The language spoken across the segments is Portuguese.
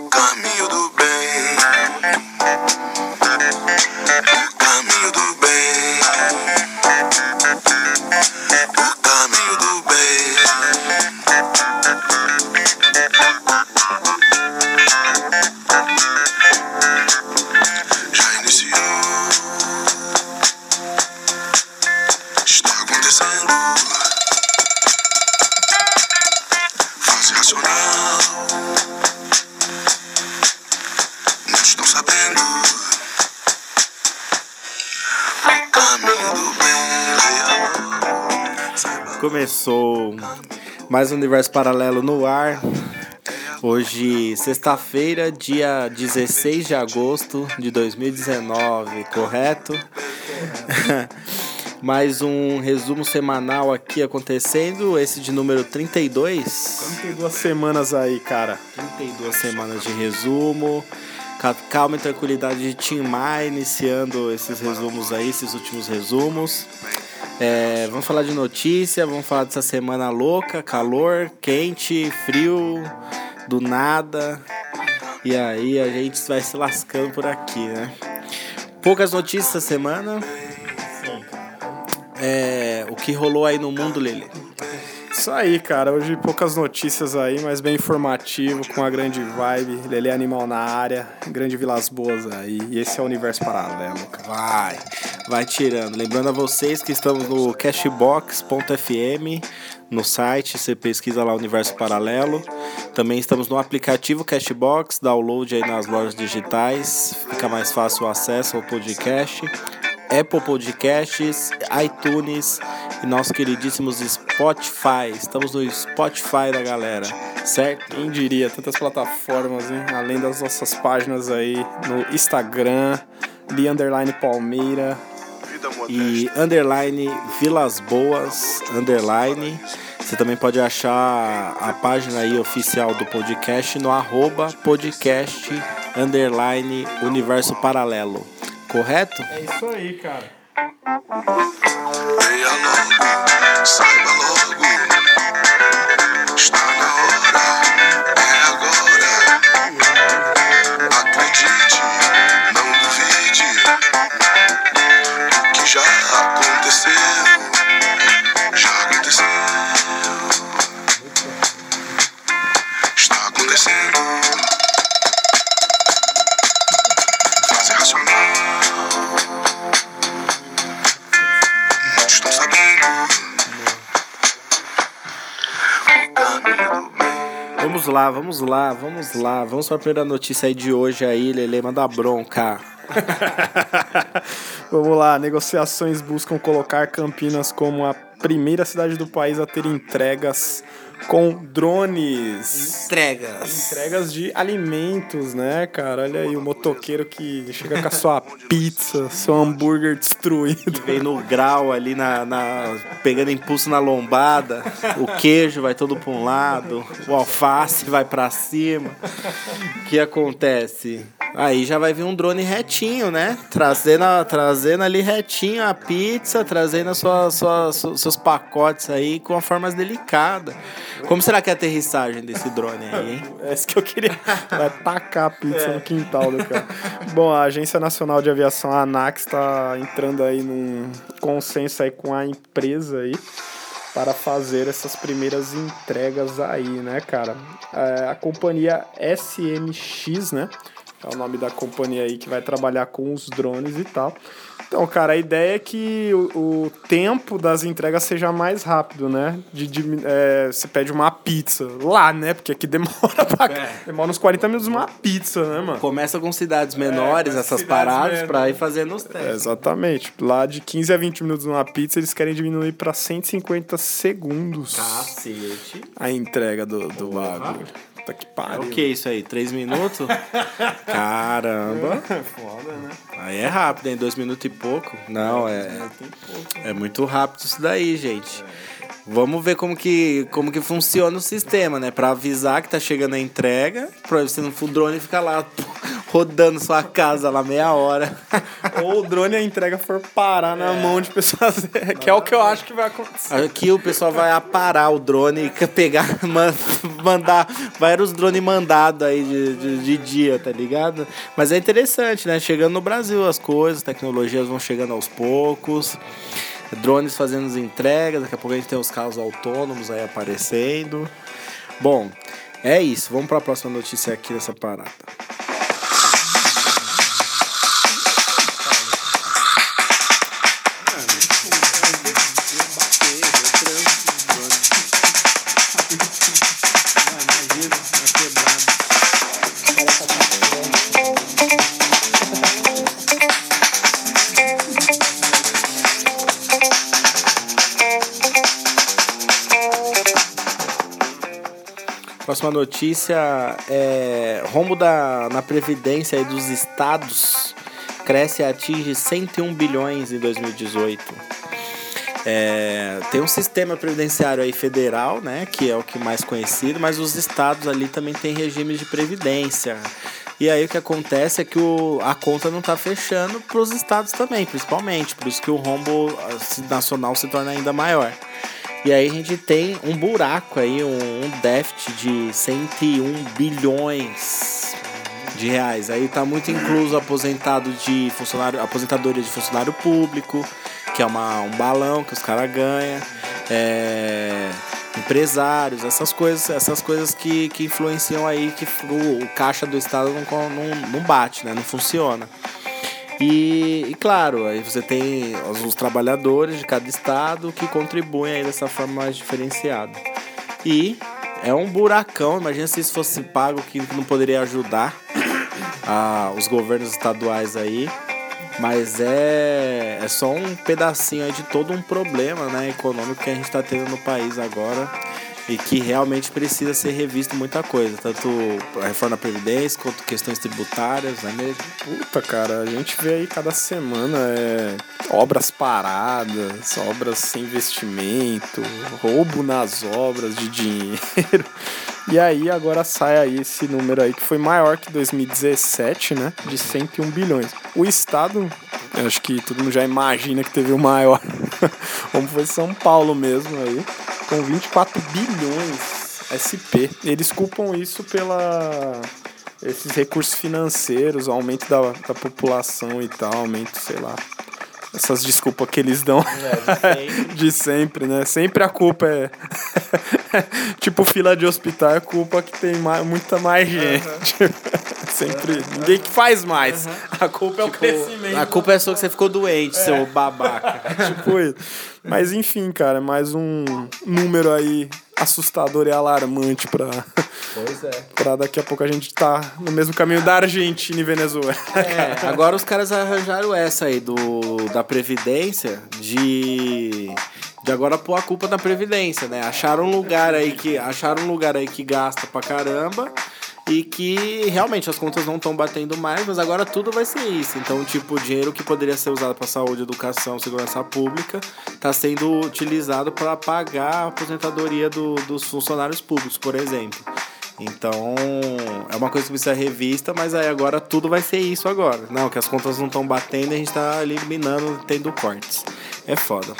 O caminho mais um universo paralelo no ar. Hoje, sexta-feira, dia 16 de agosto de 2019, correto? mais um resumo semanal aqui acontecendo, esse de número 32. 32 semanas aí, cara. 32 semanas de resumo. Ca- Calma e tranquilidade de Tim Maia iniciando esses resumos aí, esses últimos resumos. É, vamos falar de notícia, vamos falar dessa semana louca, calor, quente, frio, do nada. E aí a gente vai se lascando por aqui, né? Poucas notícias essa semana. É, o que rolou aí no mundo, Lele? Isso aí, cara. Hoje poucas notícias aí, mas bem informativo, com a grande vibe. Lele Animal na área, grande Vilas Boas aí. E esse é o universo paralelo, cara. Vai, vai tirando. Lembrando a vocês que estamos no cashbox.fm, no site, você pesquisa lá Universo Paralelo. Também estamos no aplicativo Cashbox, download aí nas lojas digitais, fica mais fácil o acesso ao podcast. Apple Podcasts, iTunes e nosso queridíssimos Spotify. Estamos no Spotify da galera, certo? Quem diria, tantas plataformas, hein? Além das nossas páginas aí no Instagram, Li Underline Palmeira. E underline Vilas Boas underline. Você também pode achar a página aí oficial do podcast no arroba podcast underline universo paralelo. Correto? É isso aí, cara. Leia logo, saiba logo. Está na hora, é lá, vamos lá, vamos lá. Vamos para a primeira notícia aí de hoje aí, Lele, manda bronca. Vamos lá, negociações buscam colocar Campinas como a primeira cidade do país a ter entregas com drones. Entregas. Entregas de alimentos, né, cara? Olha aí, o motoqueiro que chega com a sua pizza, seu hambúrguer destruído. Vem no grau ali na, na- pegando impulso na lombada, o queijo vai todo para um lado, o alface vai para cima. O que acontece? Aí já vai vir um drone retinho, né? Trazendo, trazendo ali retinho a pizza, trazendo a sua, sua- su- seus pacotes aí com a forma delicada. Como será que é a aterrissagem desse drone aí, hein? É isso que eu queria. Vai tacar a pizza no quintal do cara. Bom, a Agência Nacional de Aviação, a ANAC, está entrando aí num consenso aí com a empresa aí para fazer essas primeiras entregas aí, né, cara? É, a companhia SMX, né? É o nome da companhia aí que vai trabalhar com os drones e tal. Então, cara, a ideia é que o, o tempo das entregas seja mais rápido, né? De, de- é, você pede uma pizza lá, né? Porque aqui demora pra... Demora uns 40 minutos uma pizza, né, mano? Começa com cidades menores, É, essas paradas, pra menores. ir fazendo os É, testes. exatamente. Lá de 15 a 20 minutos uma pizza, eles querem diminuir pra 150 segundos Cacete. a entrega do, do bagulho. Puta que É pariu. o que isso aí? Três minutos? Caramba. Foda, né? Aí é rápido, hein? Dois minutos e pouco. Não, é. É muito rápido isso daí, gente. Vamos ver como que, como que funciona o sistema, né? Pra avisar que tá chegando a entrega, pra você não o drone ficar lá rodando sua casa lá meia hora. Ou o drone a entrega for parar na mão de pessoas, que é o que eu acho que vai acontecer. Aqui o pessoal vai aparar o drone e pegar, man- mandar. Vai os drones mandados aí de, de, de dia, tá ligado? Mas é interessante, né? Chegando no Brasil as coisas, tecnologias vão chegando aos poucos. Drones fazendo as entregas, daqui a pouco a gente tem os carros autônomos aí aparecendo. Bom, é isso. Vamos para a próxima notícia aqui dessa parada. Próxima notícia é rombo da, na previdência dos estados cresce e atinge 101 bilhões em 2018. É, tem um sistema previdenciário aí federal, né, que é o que mais conhecido, mas os estados ali também têm regimes de previdência. E aí o que acontece é que o, a conta não está fechando para os estados também, principalmente, por isso que o rombo ah, nacional se torna ainda maior. E aí a gente tem um buraco aí, um, um déficit de 101 bilhões de reais. Aí tá muito incluso aposentado de funcionário, aposentadoria de funcionário público, que é uma, um balão que os caras ganham. É, empresários, essas coisas, essas coisas que, que influenciam aí que o, o caixa do estado não, não, não bate, né? Não funciona. E, e, claro, aí você tem os, os, trabalhadores de cada estado que contribuem aí dessa forma mais diferenciada. E é um buracão, imagina se isso fosse pago que não poderia ajudar a, os governos estaduais aí. Mas é, é só um pedacinho aí de todo um problema né, econômico que a gente está tendo no país agora e que realmente precisa ser revisto muita coisa, tanto a reforma da Previdência quanto questões tributárias, é mesmo? Puta, cara, a gente vê aí cada semana é, obras paradas, obras sem investimento, roubo nas obras de dinheiro. E aí agora sai aí esse número aí que foi maior que 2017, né? De 101 bilhões. O estado, acho que todo mundo já imagina que teve o maior, como foi São Paulo mesmo aí, com 24 bilhões SP. Eles culpam isso pela esses recursos financeiros, aumento da, da população e tal, aumento, sei lá, essas desculpas que eles dão é, de, sempre. de, sempre. né? Sempre a culpa é. tipo, fila de hospital é culpa que tem mais, muita mais gente. Uhum. sempre. Uhum. Ninguém que faz mais. Uhum. A culpa é o crescimento. A culpa é só que você ficou doente, é. seu babaca. tipo isso. Mas enfim, cara, mais um número aí assustador e alarmante pra, pois é. pra daqui a pouco a gente tá no mesmo caminho da Argentina e Venezuela. É, agora os caras arranjaram essa aí do, da Previdência de. De agora pôr a culpa na Previdência, né? Acharam um lugar aí que. Acharam um lugar aí que gasta pra caramba e que realmente as contas não estão batendo mais, mas agora tudo vai ser isso. Então, tipo, o dinheiro que poderia ser usado para saúde, educação, segurança pública, está sendo utilizado para pagar a aposentadoria do, dos funcionários públicos, por exemplo. Então, é uma coisa que precisa revista, mas aí agora tudo vai ser isso agora. Não, que as contas não estão batendo e a gente está eliminando, tendo cortes. É foda.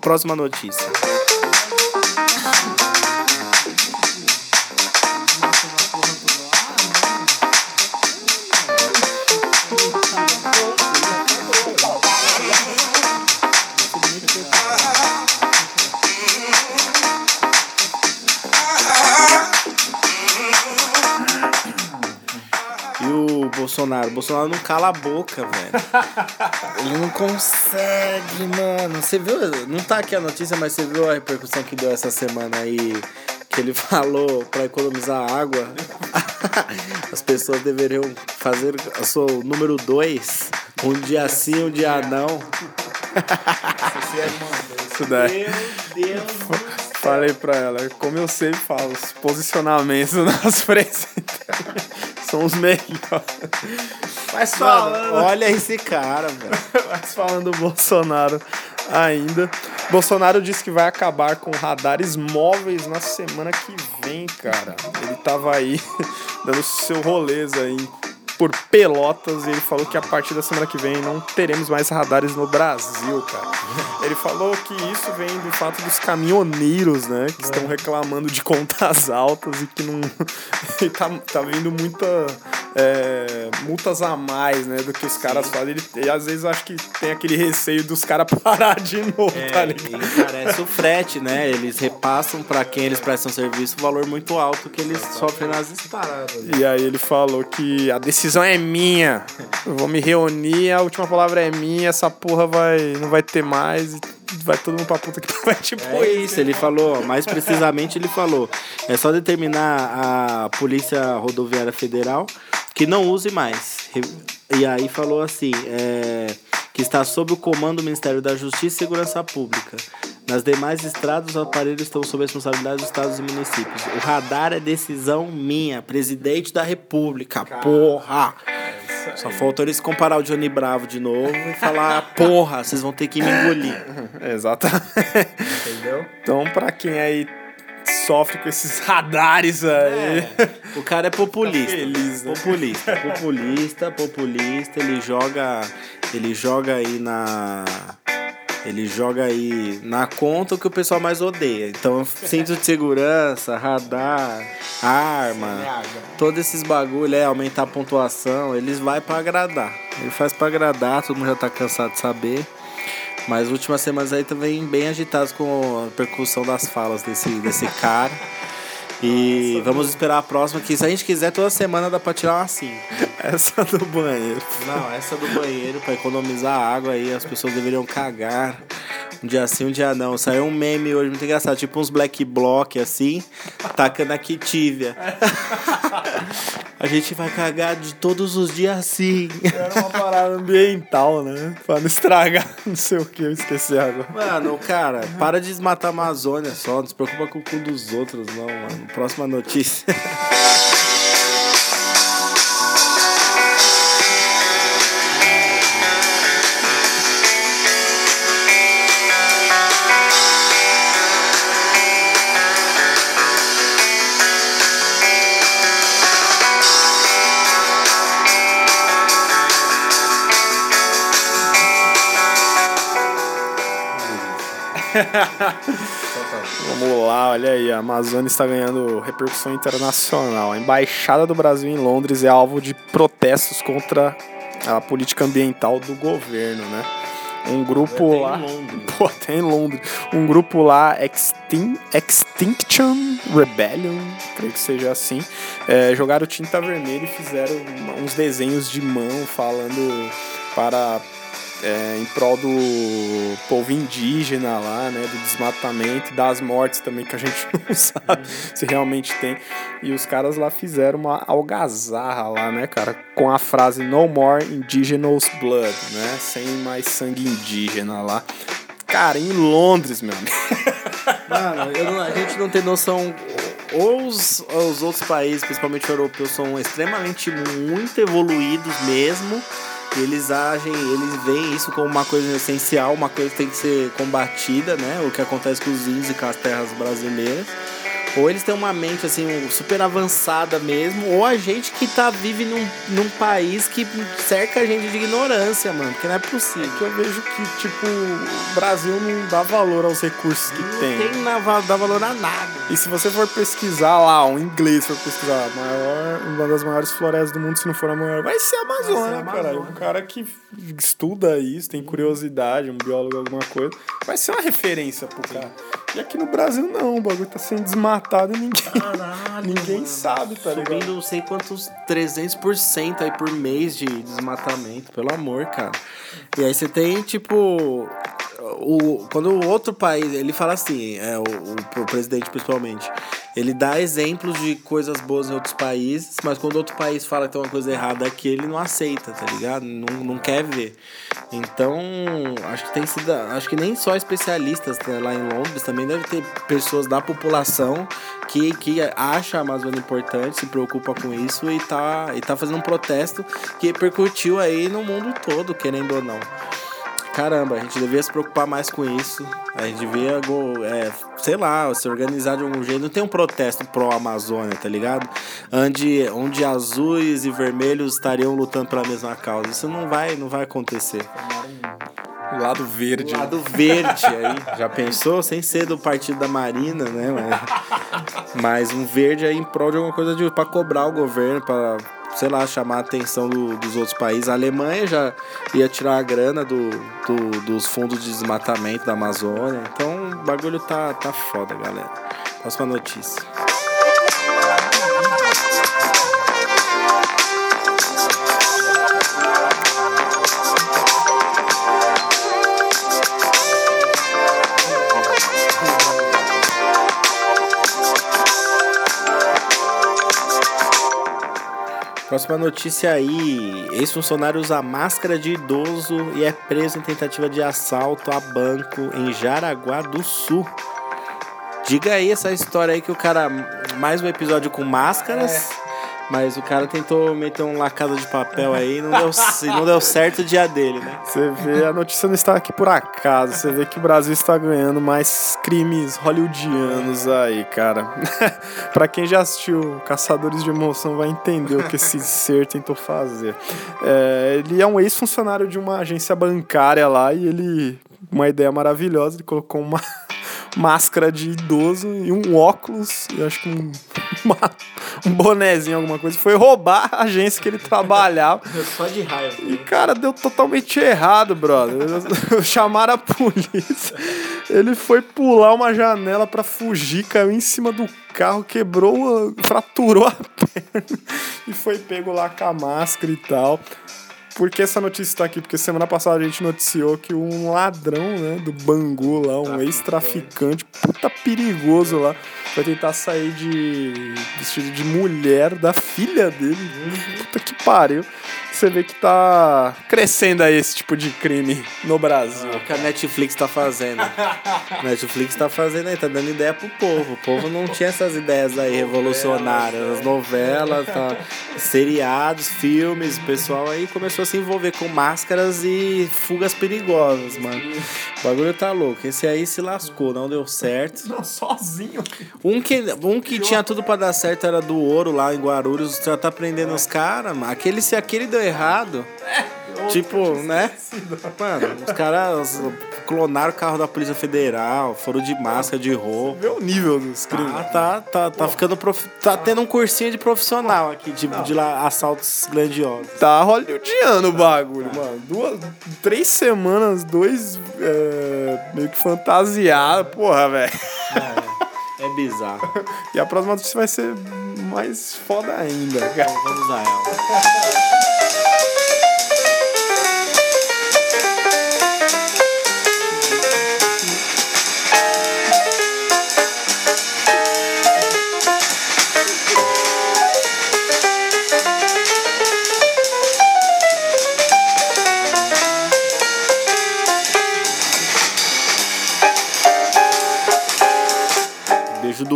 Próxima notícia. Bolsonaro. O Bolsonaro não cala a boca, velho. Ele não consegue, mano. Você viu? Não tá aqui a notícia, mas você viu a repercussão que deu essa semana aí? Que ele falou para economizar água. As pessoas deveriam fazer o seu número 2. Um dia sim, um dia não. Isso daí. Meu Deus. Falei pra ela, como eu sempre falo, os posicionamentos nas frentes são os melhores. Mas falando. Mano, olha esse cara, velho. Mas falando do Bolsonaro ainda. Bolsonaro disse que vai acabar com radares móveis na semana que vem, cara. Ele tava aí dando seu rolês aí por Pelotas e ele falou que a partir da semana que vem não teremos mais radares no Brasil, cara. Ele falou que isso vem do fato dos caminhoneiros, né, que estão reclamando de contas altas e que não e tá, tá vindo muita é, multas a mais, né, do que os caras fazem. Ele, e às vezes eu acho que tem aquele receio dos caras parar de novo, tá É, ligado? e encarece o frete, né? Eles repassam pra quem eles prestam serviço o valor muito alto que eles sofrem nas estradas. E aí ele falou que a decisão é minha. Eu vou me reunir, a última palavra é minha, essa porra vai, não vai ter mais vai todo mundo pra puta que vai tipo É isso, ele falou, mais precisamente ele falou. É só determinar a Polícia Rodoviária Federal que não use mais. E aí falou assim, é, que está sob o comando do Ministério da Justiça e Segurança Pública. Nas demais estradas, os aparelhos estão sob a responsabilidade dos estados e municípios. O radar é decisão minha, presidente da República, porra! Só faltou eles comparar o Johnny Bravo de novo e falar, porra, vocês vão ter que me engolir. Exatamente. Entendeu? Então, pra quem aí sofre com esses radares aí. O cara é populista. Tá feliz, né? Populista, populista, populista, ele joga. Ele joga aí na. Ele joga aí na conta o que o pessoal mais odeia. Então, cinto de segurança, radar, arma, todos esses bagulho, é, aumentar a pontuação, eles vai pra agradar. Ele faz pra agradar, todo mundo já tá cansado de saber. Mas as últimas semanas aí também bem agitados com a percussão das falas desse, desse cara. E vamos esperar a próxima, que se a gente quiser, toda semana dá pra tirar uma 5. Essa do banheiro. Não, essa do banheiro, pra economizar água aí, as pessoas deveriam cagar. Um dia sim, um dia não. Saiu um meme hoje muito engraçado, tipo uns black block assim, tacando a Kitívia. A gente vai cagar de todos os dias assim. Era uma parada ambiental, né? Pra não estragar, não sei o que, eu esqueci agora. Mano, cara, para de desmatar a Amazônia só, não se preocupa com o cu dos outros, não, mano. Próxima notícia. Vamos lá, olha aí, a Amazônia está ganhando repercussão internacional. A Embaixada do Brasil em Londres é alvo de protestos contra a política ambiental do governo, né? Um grupo em lá. Londres. Pô, até em Londres. Um grupo lá, Extin Extinction Rebellion, creio que seja assim, é, jogaram tinta vermelha e fizeram uns desenhos de mão falando para é, em prol do povo indígena lá, né, do desmatamento, das mortes também que a gente não sabe se realmente tem. E os caras lá fizeram uma algazarra lá, né, cara, com a frase No More Indigenous Blood, né, sem mais sangue indígena lá. Cara, em Londres, meu amigo. Mano, eu não- a gente não tem noção. Ou os, os outros países, principalmente europeus, são extremamente muito evoluídos mesmo. Eles agem, eles veem isso como uma coisa essencial, uma coisa que tem que ser combatida, né? O que acontece com os índios e com as terras brasileiras. Ou eles têm uma mente assim super avançada mesmo, ou a gente que tá vive num, num país que cerca a gente de ignorância, mano, porque não é possível. Que eu vejo que, tipo, o Brasil não dá valor aos recursos que Não tem. tem na, dá valor a nada. E se você for pesquisar lá, um inglês for pesquisar, maior, uma das maiores florestas do mundo, se não for a maior, vai ser a Amazônia, cara. Um cara que estuda isso, tem curiosidade, um biólogo, alguma coisa, vai ser uma referência pro cara. E aqui no Brasil não, o bagulho tá sendo desmatado e ninguém, ninguém sabe, tá ligado? Subindo não sei quantos 300% aí por mês de desmatamento, pelo amor, cara. E aí você tem, tipo. O, quando o outro país, ele fala assim, é, o, o, o presidente principalmente, ele dá exemplos de coisas boas em outros países, mas quando outro país fala que tem uma coisa errada aqui, ele não aceita, tá ligado? Não, não quer ver. Então, acho que tem sido. Acho que nem só especialistas né, lá em Londres, também deve ter pessoas da população que, que acha a Amazônia importante, se preocupa com isso e tá, e tá fazendo um protesto que repercutiu aí no mundo todo, querendo ou não. Caramba, a gente devia se preocupar mais com isso. A gente devia, é, sei lá, se organizar de algum jeito. Não tem um protesto pró-Amazônia, tá ligado? Onde, onde azuis e vermelhos estariam lutando pela mesma causa. Isso não vai, não vai acontecer. O lado verde. O lado verde aí, já pensou? Sem ser do partido da Marina, né? Mas, mas um verde aí em prol de alguma coisa de, pra cobrar o governo, pra, sei lá, chamar a atenção do- dos outros países. A Alemanha já ia tirar a grana do, do- dos fundos de desmatamento da Amazônia. Então o bagulho tá, tá foda, galera. Próxima notícia. Próxima notícia aí. Ex-funcionário usa máscara de idoso e é preso em tentativa de assalto a banco em Jaraguá do Sul. Diga aí essa história aí que o cara. Mais um episódio com máscaras. Mas o cara tentou meter um lacada de papel aí e não deu, não deu certo o dia dele, né? Você vê, a notícia não está aqui por acaso. Você vê que o Brasil está ganhando mais crimes hollywoodianos aí, cara. pra quem já assistiu Caçadores de Emoção vai entender o que esse ser tentou fazer. É, ele é um ex-funcionário de uma agência bancária lá e ele. Uma ideia maravilhosa, ele colocou uma máscara de idoso e um óculos e acho que um, uma- um bonezinho, alguma coisa. Foi roubar a agência que ele trabalhava. Só de raiva. E, cara, deu totalmente errado, brother. Chamaram a polícia. Ele foi pular uma janela pra fugir, caiu em cima do carro, quebrou, fraturou a perna e foi pego lá com a máscara e tal. Por que essa notícia tá aqui? Porque semana passada a gente noticiou que um ladrão, né, do Bangu lá, um ex-traficante, puta perigoso lá, vai tentar sair de vestido de mulher da filha dele. Puta que pariu. Você vê que tá crescendo aí esse tipo de crime no Brasil. É o que a Netflix tá fazendo. A Netflix tá fazendo aí, tá dando ideia pro povo. O povo não tinha essas ideias aí revolucionárias. As novelas, tá, seriados, filmes, o pessoal aí começou a se envolver com máscaras e fugas perigosas, mano. O bagulho tá louco. Esse aí se lascou, não deu certo. Não, sozinho. Um que, um que tinha tudo pra dar certo era do ouro lá em Guarulhos, já tá prendendo os caras, mano. Aquele, se aquele deu errado. Tipo, né? Mano, os caras clonaram o carro da Polícia Federal, foram de máscara, de roupa. Vê o nível dos crimes. Ah, tá, tá, tá ficando. prof- Tá tendo um cursinho de profissional aqui, de, de lá, assaltos grandiosos. Tá hollywoodiano o bagulho, mano. Duas, três semanas, dois é, meio que fantasiados. Porra, velho. É bizarro. E a próxima notícia vai ser mais foda ainda. Então vamos a ela.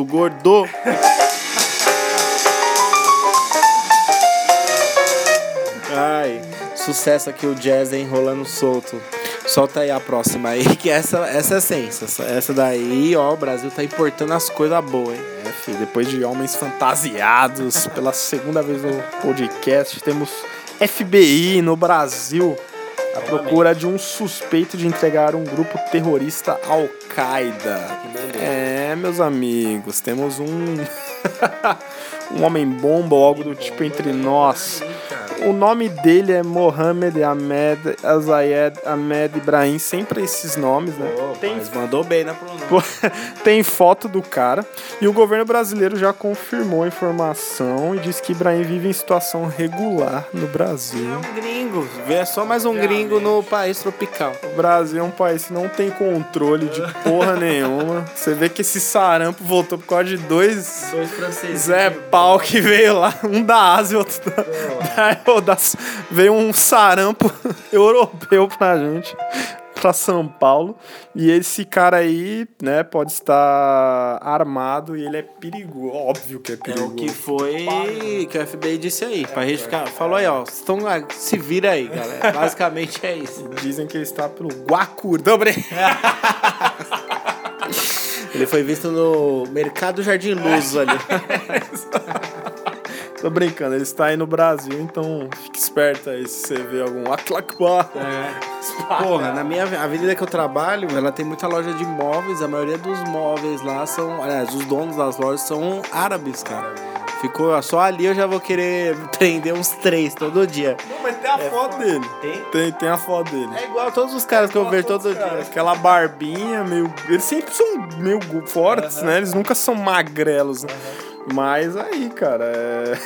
Do gordo. Ai, sucesso aqui o jazz enrolando solto. Solta aí a próxima aí, que essa, essa é sensa. Essa- Essa daí, ó, o Brasil tá importando as coisas boas, hein? É, filho, depois de Homens Fantasiados, pela segunda vez no podcast, temos FBI no Brasil à procura de um suspeito de entregar um grupo terrorista Al-Qaeda. É, meus amigos, temos um. um homem-bomba ou algo do tipo entre nós. O nome dele é Mohamed Ahmed Azayed Ahmed Ibrahim, sempre esses nomes, né? Tem... Mas mandou bem na pronúncia. Pô, Tem foto do cara e o governo brasileiro já confirmou a informação e diz que Ibrahim vive em situação regular no Brasil. É um gringo. É só mais um gringo no país tropical. O Brasil é um país que não tem controle de porra nenhuma. Você vê que esse sarampo voltou por causa de dois Dois franceses. Zé Pau que veio lá, um da Ásia e outro da, da, Veio um sarampo europeu pra gente. para São Paulo. E esse cara aí, né, pode estar armado e ele é perigoso. Óbvio que é É perigoso. o que foi que o FBI disse aí. Pra gente ficar. Falou aí, ó. Estão, se vira aí, galera. Basicamente é isso. Dizem que ele está pelo Guacur. Brincando. Ele foi visto no Mercado Jardim Luz ali. Tô brincando, ele está aí no Brasil, então fique esperto aí se você vê algum Atlakbar. Porra, na minha a avenida que eu trabalho, ela tem muita loja de móveis. A maioria dos móveis lá são. Aliás, os donos das lojas são árabes, cara. Ficou só ali eu já vou querer prender uns três todo dia. Não, mas tem a foto dele. Tem? Tem, tem a foto dele. É igual a todos os caras que eu vejo todo dia. Aquela barbinha meio. Eles sempre são meio fortes, né? Eles nunca são magrelos. né? Mas aí, cara, é.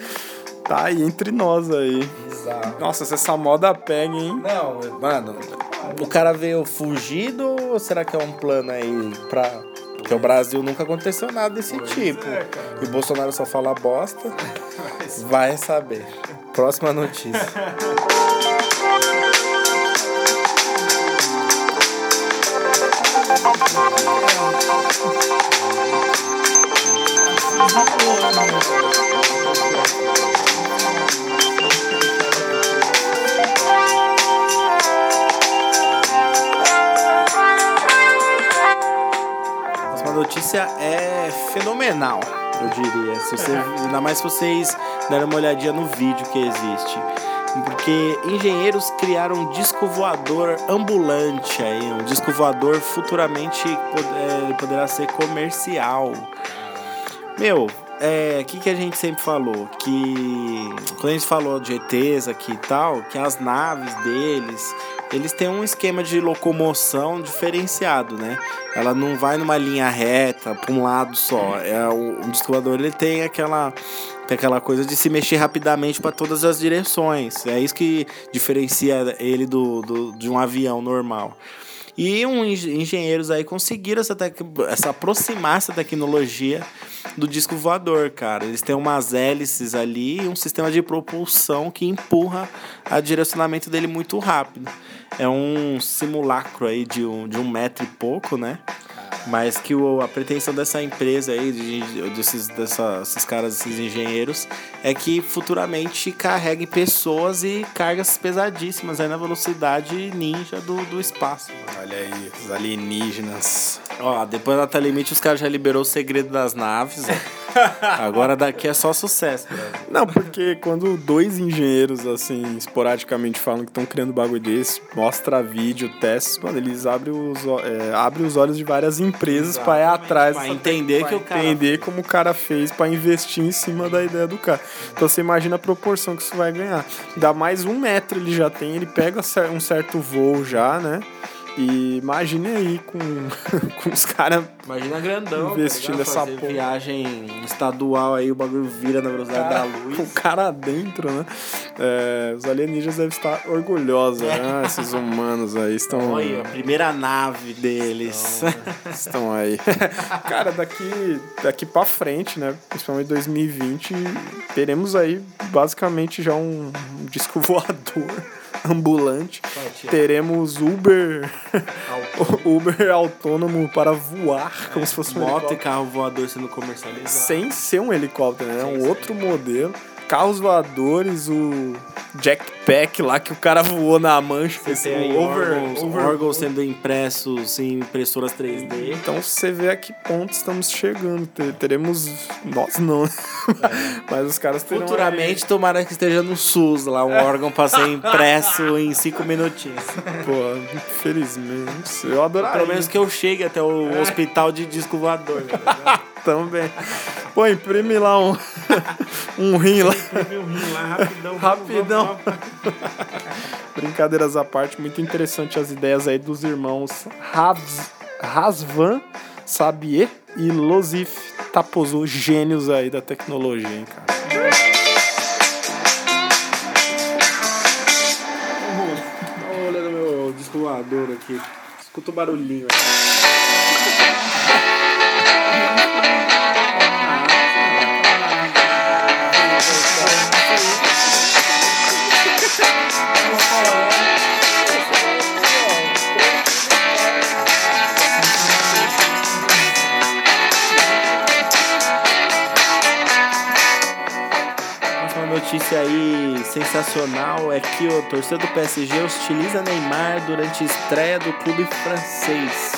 tá aí entre nós aí. Nossa, se essa moda pega, hein? Não, mano, o cara veio fugido ou será que é um plano aí pra. Porque o Brasil nunca aconteceu nada desse tipo. E o Bolsonaro só fala bosta. Vai saber. Próxima notícia. notícia é fenomenal, eu diria. Se você, ainda mais se vocês derem uma olhadinha no vídeo que existe. Porque engenheiros criaram um disco voador ambulante aí, um disco voador futuramente é, poderá ser comercial. Meu, é, o que, que a gente sempre falou? Que quando a gente falou de ETs aqui e tal, que as naves deles, eles têm um esquema de locomoção diferenciado, né? Ela não vai numa linha reta para um lado só. É o, o ele tem aquela tem aquela coisa de se mexer rapidamente para todas as direções. É isso que diferencia ele do, do de um avião normal. E engen- engenheiros aí conseguiram essa, tec- essa aproximar essa tecnologia do disco voador, cara. Eles têm umas hélices ali e um sistema de propulsão que empurra o direcionamento dele muito rápido. É um simulacro aí de um, de um metro e pouco, né? Mas que o, a pretensão dessa empresa aí, de, desses, dessa, esses caras, esses engenheiros, é que futuramente carregue pessoas e cargas pesadíssimas aí na velocidade ninja do, do espaço. Olha aí, os alienígenas. Ó, depois da limite os caras já liberou o segredo das naves, ó. Agora daqui é só sucesso, velho. Não, porque quando dois engenheiros, assim, esporadicamente falam que estão criando bagulho desse, mostra vídeo, testes, mano, eles abrem os, é, abrem os olhos de várias empresas pra ir atrás. Pra entender que o cara- entender como o cara fez pra investir em cima da ideia do cara. Então você imagina a proporção que isso vai ganhar. Dá mais um metro ele já tem, ele pega um certo voo já, né? E imagine aí com, com os caras Imagina grandão. Investindo tá essa porra. viagem estadual aí, o bagulho vira na velocidade da com luz. o cara dentro, né? É, os alienígenas devem estar orgulhosos, né? Esses humanos aí estão, Olha, a primeira nave deles. estão aí. Cara, daqui, daqui pra frente, né? Principalmente 2020, teremos aí basicamente já um disco voador ambulante. Teremos Uber, Uber autônomo para voar, como se fosse um Moto e carro voador sendo comercializado. sem ser um helicóptero, né? É Sem um outro modelo. Carros voadores, o Jackpack lá que o cara voou na mancha. Você esse tem aí over, órgãos, over- órgãos sendo impressos em impressoras 3D. Então você vê a que ponto estamos chegando. Te- Teremos. Nós não. Mas os caras terão. Futuramente, tomara que esteja no SUS lá, um órgão pra ser impresso em cinco minutinhos. aí- Pô, infelizmente. Eu adoraria. Pelo menos que eu chegue até o hospital de disco voador. né? Também. Pô, imprime lá um, um rim lá. Meu rim lá, rapidão. Rapidão. Brincadeiras à parte, muito interessante as ideias aí dos irmãos Ravs, Rasvan, Sabier e Losif Tapozu, gênios aí da tecnologia, hein, cara. Dá uma olhada no meu disco voador aqui. Escuta o barulhinho aí. Notícia aí sensacional é que o torcedor do PSG hostiliza Neymar durante a estreia do clube francês.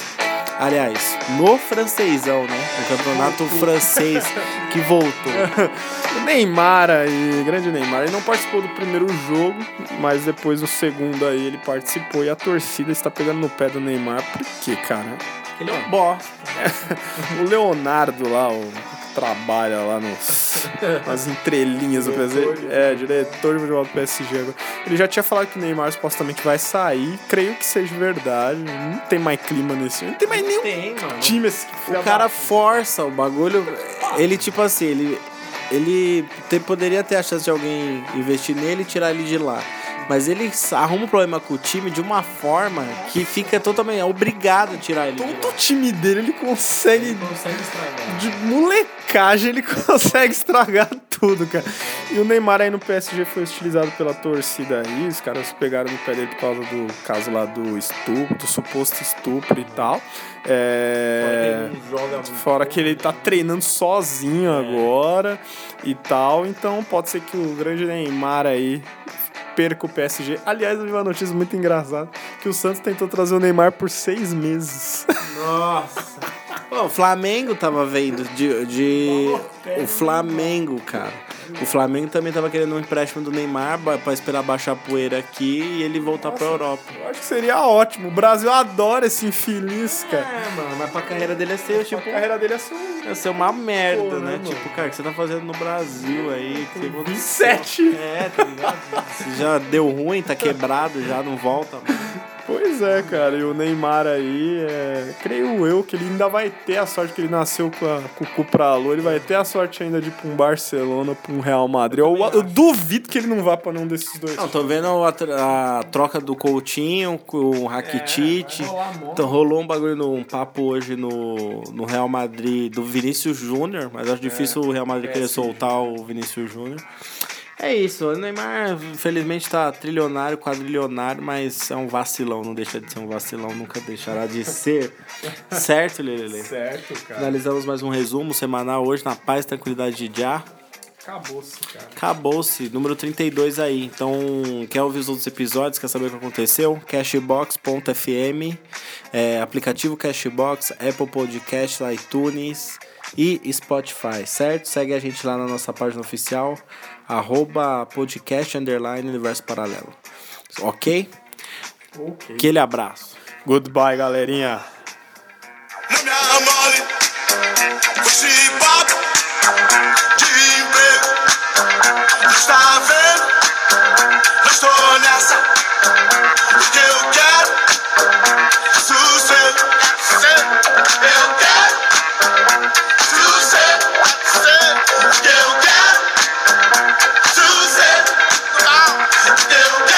Aliás, no francêsão, né? O campeonato francês que voltou. O Neymar aí, grande Neymar, ele não participou do primeiro jogo, mas depois do segundo aí ele participou e a torcida está pegando no pé do Neymar. Por quê, cara? Ele é um bosta. o Leonardo lá, o trabalha lá nos, nas entrelinhas do PSG. É, diretor de futebol do PSG agora. Ele já tinha falado que o Neymar supostamente vai sair. Creio que seja verdade. Não tem mais clima nesse. Não tem mais nenhum Tem, time esse O cara força o bagulho. Ele, tipo assim, ele. Ele te- poderia ter a chance de alguém investir nele e tirar ele de lá. Mas ele arruma um problema com o time de uma forma que fica totalmente obrigado a tirar ele. Todo o time dele ele consegue. Consegue estragar. De molecagem ele consegue estragar tudo, cara. E o Neymar aí no PSG foi utilizado pela torcida aí. Os caras pegaram no pé dele por causa do caso lá do estupro, do suposto estupro e tal. É. Fora que ele tá treinando sozinho agora e tal. Então pode ser que o grande Neymar aí perca o PSG. Aliás, eu vi uma notícia muito engraçada: que o Santos tentou trazer o Neymar por seis meses. Nossa. Pô, o Flamengo tava vendo de, de o Flamengo, cara. O Flamengo também tava querendo um empréstimo do Neymar pra esperar baixar a poeira aqui e ele voltar pra Europa. Eu acho que seria ótimo. O Brasil adora esse infeliz, cara. É, mano, mas pra carreira dele é ser tipo A carreira dele é ser é ser uma merda, Pô, né, né? Tipo, cara, o que você tá fazendo no Brasil aí? Que você- 27. É, tá ligado? Você já deu ruim, tá quebrado, já não volta. mano. Pois é, cara. E o Neymar aí, é... creio eu que ele ainda vai ter a sorte que ele nasceu com, a, com o cu pra lua. Ele vai ter a sorte ainda de ir pra um Barcelona, pra um Real Madrid. Eu, eu duvido que ele não vá pra nenhum desses dois. Não, tô vendo a, a troca do Coutinho com o Rakitic. É, então rolou um bagulho, no, um papo hoje no, no Real Madrid do Vinícius Júnior, mas acho difícil o Real Madrid querer soltar o Vinícius Júnior. É isso, o Neymar infelizmente tá trilionário, quadrilionário, mas é um vacilão, não deixa de ser um vacilão, nunca deixará de ser. certo, Lelele? Certo, cara. Finalizamos mais um resumo semanal hoje na paz e tranquilidade de Já. Acabou-se, cara. Acabou-se, número 32 aí. Então, quer ouvir os outros episódios, quer saber o que aconteceu? Cashbox.fm, é, aplicativo Cashbox, Apple Podcast, iTunes e Spotify, certo? Segue a gente lá na nossa página oficial, arroba podcast underline universo paralelo. Ok? okay. Aquele abraço. Goodbye, galerinha. Eu quero sucesso, eu quero. Susan, come on.